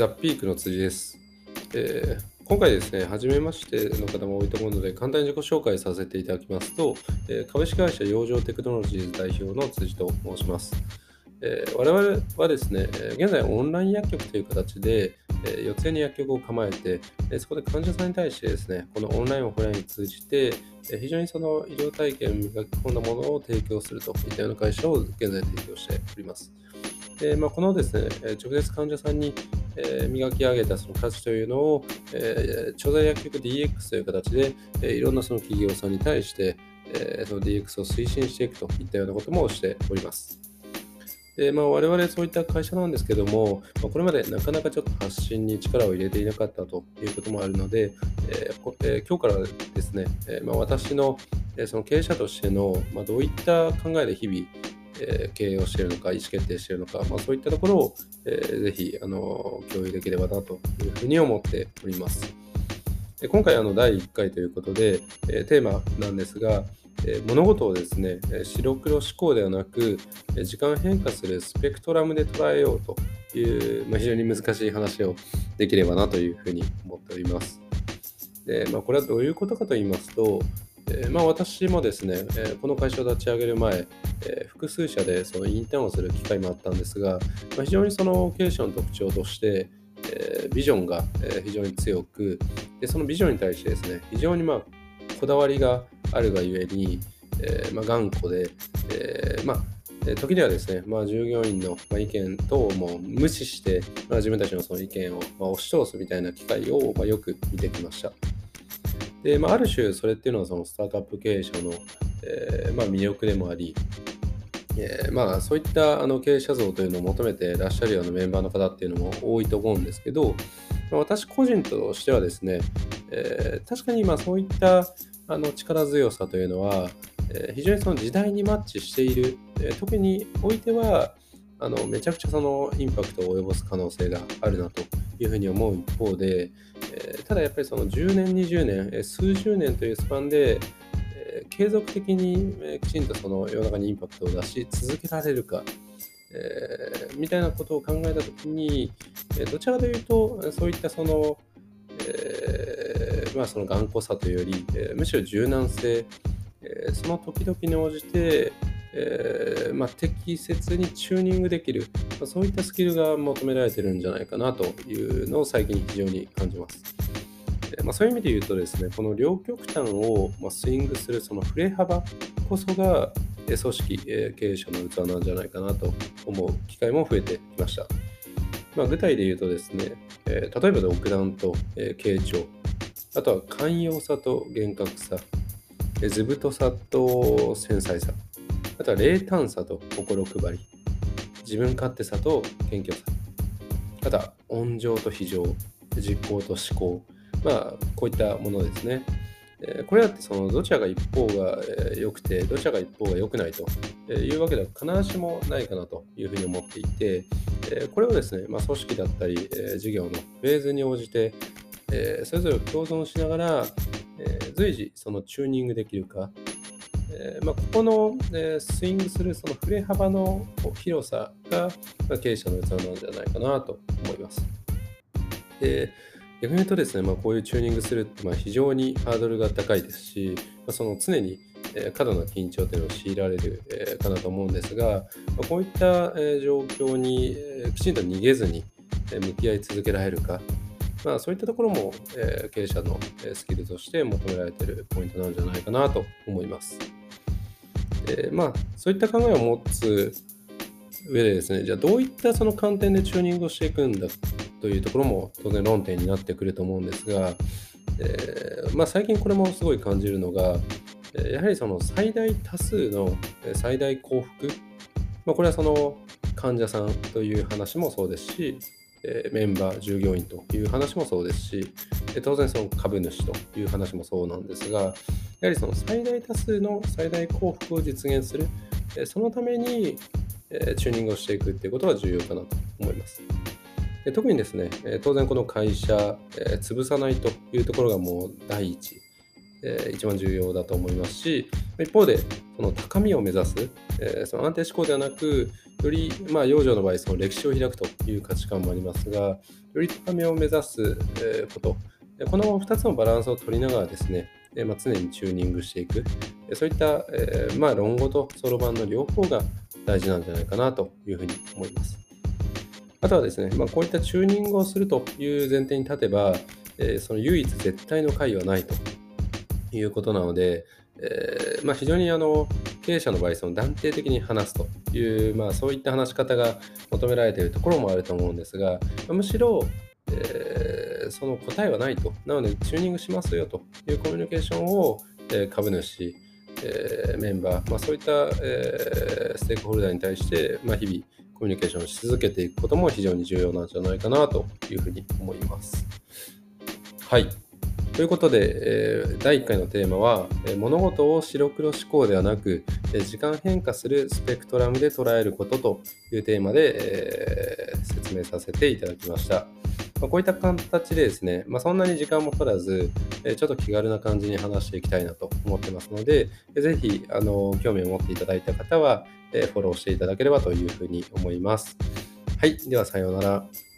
ザ・ピークの辻です、えー、今回ですね、初めましての方も多いと思うので、簡単に自己紹介させていただきますと、えー、株式会社養生テクノロジーズ代表の辻と申します。えー、我々はですね、現在オンライン薬局という形で、えー、四つに薬局を構えて、えそこで患者さんに対してですね、このオンラインオフラインに通じて、え非常にその医療体験を磨き込んだものを提供するといったような会社を現在提供しております。でまあ、このですね、直接患者さんにえ磨き上げたその価値というのを、えー、調剤薬局 DX という形で、え、いろんなその企業さんに対して、えー、その DX を推進していくといったようなこともしております。でまあ、我々そういった会社なんですけども、ま、これまでなかなかちょっと発信に力を入れていなかったということもあるので、えーえー、今日からですね、えまあ、私の,、えその経営者としての、まあ、どういった考えで日々、え経営をしているのか、意思決定しているのか、まあ、そういったところを、えー、ぜひあの共有できればなというふうに思っております。で今回あの第1回ということで、え、テーマなんですが、え、物事をですね、白黒思考ではなく、時間変化するスペクトラムで捉えようという、まあ、非常に難しい話をできればなというふうに思っております。でまあ、これはどういうことかと言いますと、えー、まあ、私もですね、えー、この会社を立ち上げる前、えー、複数社でそのインターンをする機会もあったんですが、まあ、非常にその経営者の特徴として、えビジョンが、非常に強くで、そのビジョンに対してですね、非常にまあこだわりがあるがゆえに、えまあ、頑固で、えまあ時にはですね、まあ、従業員の意見等も無視して、まあ、自分たちのその意見を押し通すみたいな機会をよく見てきました。で、まあ、ある種それっていうのはそのスタートアップ経営者の、えー、まあ、魅力でもあり、えー、まあ、そういったあの経営者像というのを求めてらっしゃるようなメンバーの方っていうのも多いと思うんですけど、まあ、私個人としてはですね、えー、確かにまあそういったあの力強さというのは、え非常にその時代にマッチしている、え特においてはあのめちゃくちゃそのインパクトを及ぼす可能性があるなというふうに思う一方で、ただやっぱりその10年、20年、数十年というスパンで、継続的に、きちんとその世の中にインパクトを出し続けられるか、えー、みたいなことを考えたときに、どちらかというと、そういったその、えー、まあ、その頑固さというより、むしろ柔軟性、その時々に応じて、えー、まあ、適切にチューニングできる、まあ、そういったスキルが求められてるんじゃないかなというのを最近非常に感じます。でまあ、そういう意味で言うとですね、この両極端をスイングするその振れ幅こそが組織、経営者の器なんじゃないかなと思う機会も増えてきました。まあ、具体で言うとですね、例えば独断と傾聴、あとは寛容さと厳格さ、図太さと繊細さ、あとは冷淡さと心配り、自分勝手さと謙虚さ、あとは温情と非情、実行と思考、まあ、こういったものですね。これだってそのどちらが一方が良くて、どちらが一方が良くないというわけでは必ずしもないかなというふうに思っていて、これをですね、まあ、組織だったり、事業のフェーズに応じて、それぞれ共存しながら、随時そのチューニングできるか、えー、まあ、ここの、えー、スイングするその振れ幅の広さが、まあ、経営者の器なんじゃないかなと思います。で逆に言うとですね、まあ、こういうチューニングするって、まあ、非常にハードルが高いですし、まあ、その常に、過度な緊張というのを強いられる、かなと思うんですが、ま、こういった、状況に、きちんと逃げずに、向き合い続けられるか、まあ、そういったところも、経営者のスキルとして求められているポイントなんじゃないかなと思います。でまあ、そういった考えを持つ上でですね、じゃあどういったその観点でチューニングをしていくんだというところも当然論点になってくると思うんですが、えー、まあ、最近これもすごい感じるのが、やはりその最大多数の最大幸福、まあ、これはその患者さんという話もそうですし、メンバー、従業員という話もそうですし、当然その株主という話もそうなんですが、やはりその最大多数の最大幸福を実現する、そのためにチューニングをしていくっていうことが重要かなと思います。特にですね、え当然この会社、え潰さないというところがもう第一、一番重要だと思いますし、一方で、その高みを目指す、えその安定志向ではなく、より、まあ、養生の場合、その歴史を開くという価値観もありますが、より高めを目指すえこと、この2つのバランスを取りながらですね、えまあ、常にチューニングしていく、そういった、えまあ、論語とそろばんの両方が大事なんじゃないかなというふうに思います。あとはですね、まあ、こういったチューニングをするという前提に立てば、えその唯一絶対の解はないということなので、えー、まあ、非常にあの経営者の場合、その断定的に話すという、まあ、そういった話し方が求められているところもあると思うんですが、むしろ、えー、その答えはないと。なので、チューニングしますよというコミュニケーションを、え、株主、えメンバー、まあ、そういった、えステークホルダーに対して、まあ、日々コミュニケーションし続けていくことも非常に重要なんじゃないかなというふうに思います。はい。ということで、え、第1回のテーマは、え、物事を白黒思考ではなく、え、時間変化するスペクトラムで捉えることというテーマで、え説明させていただきました。ま、こういった形でですね、まあ、そんなに時間も取らず、えちょっと気軽な感じに話していきたいなと思ってますので、ぜひ、あの興味を持っていただいた方は、えフォローしていただければというふうに思います。はい、ではさようなら。